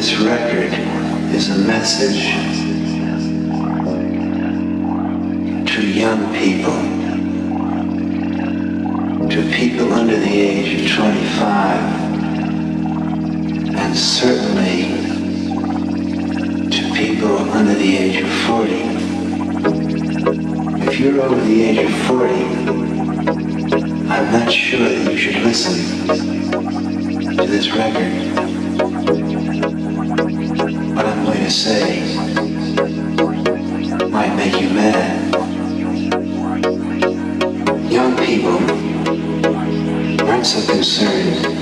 This record is a message to young people, to people under the age of 25, and certainly to people under the age of 40. If you're over the age of 40, I'm not sure that you should listen to this record. Say might make you mad. Young people aren't so concerned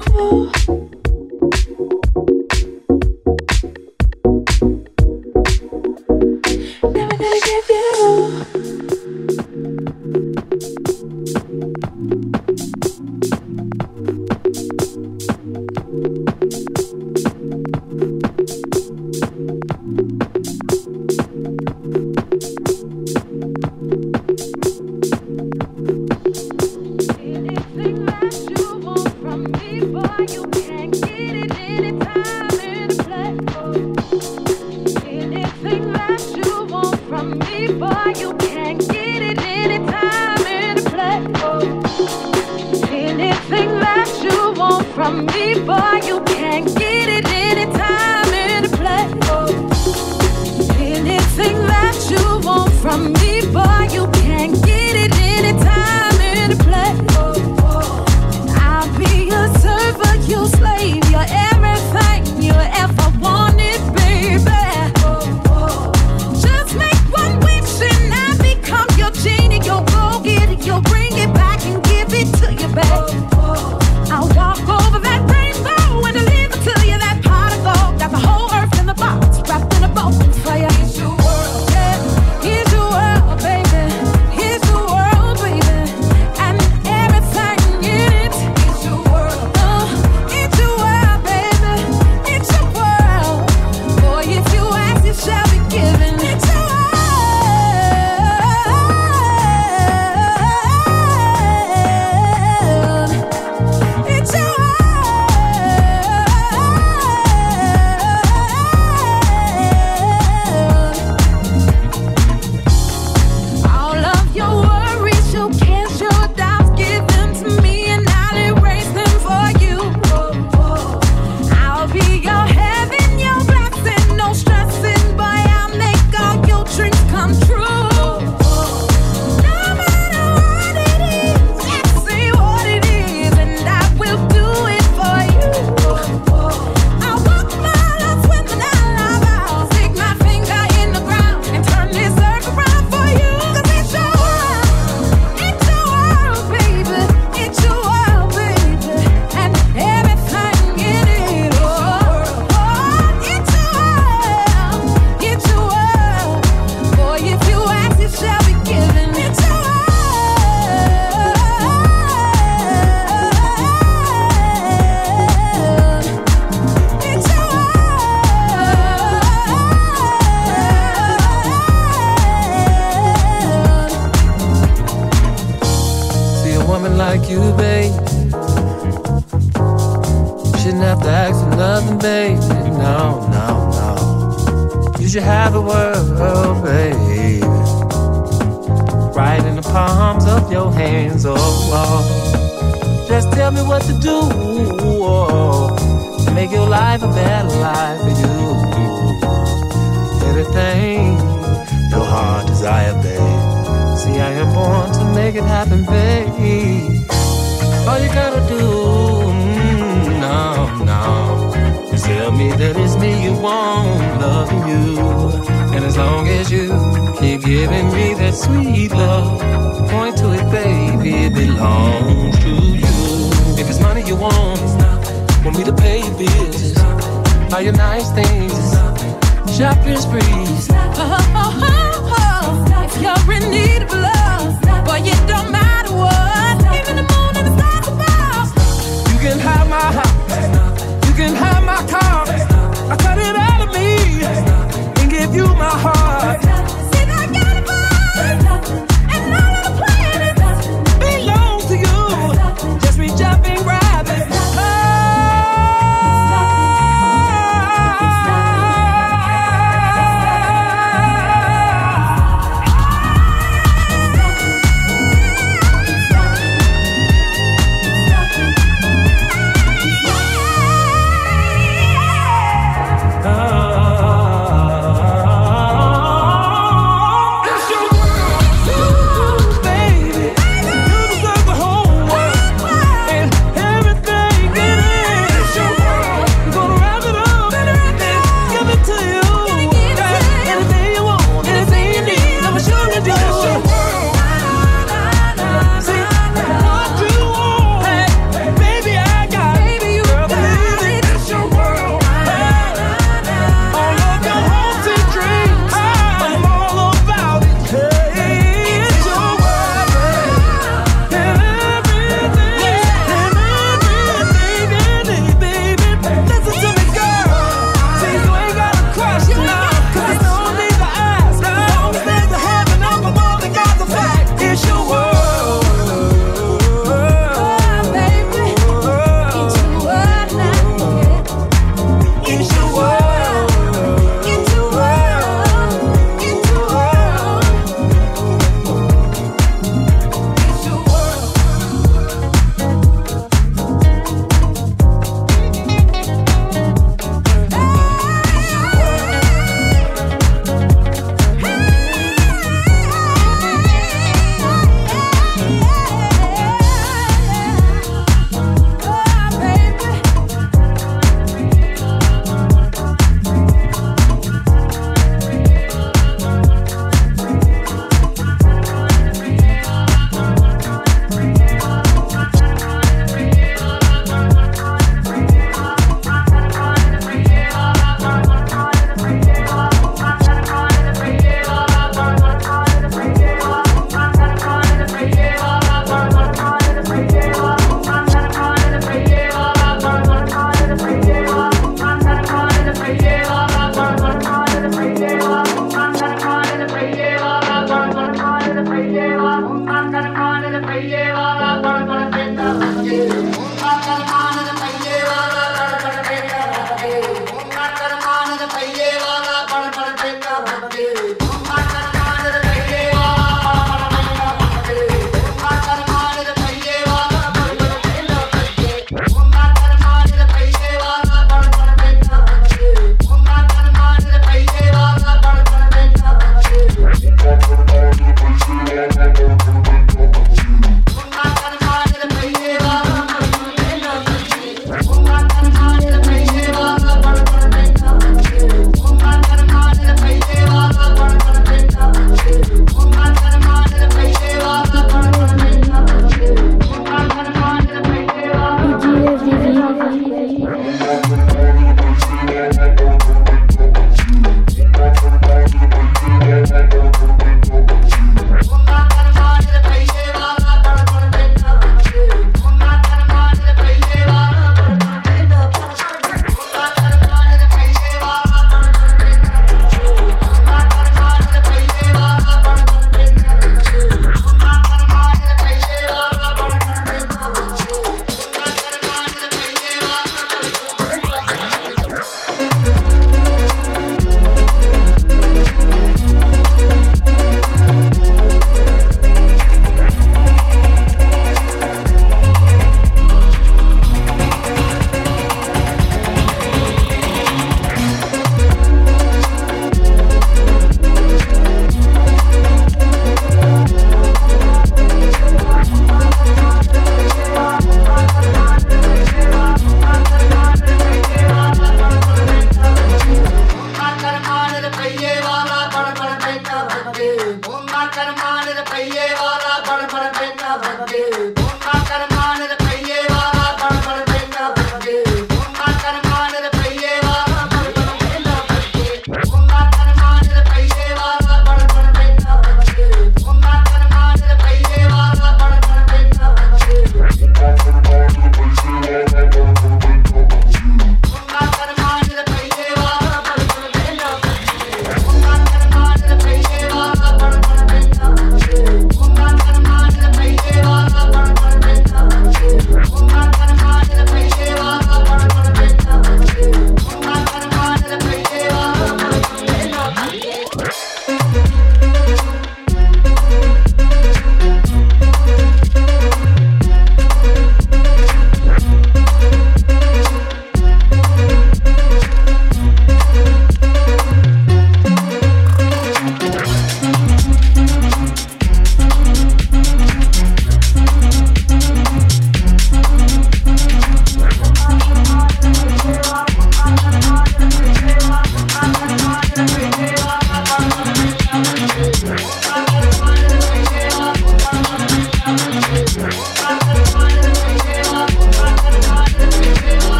Should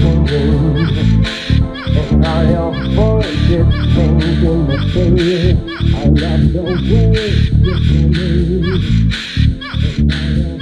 following And I am forget things in the day I love the way you're me And I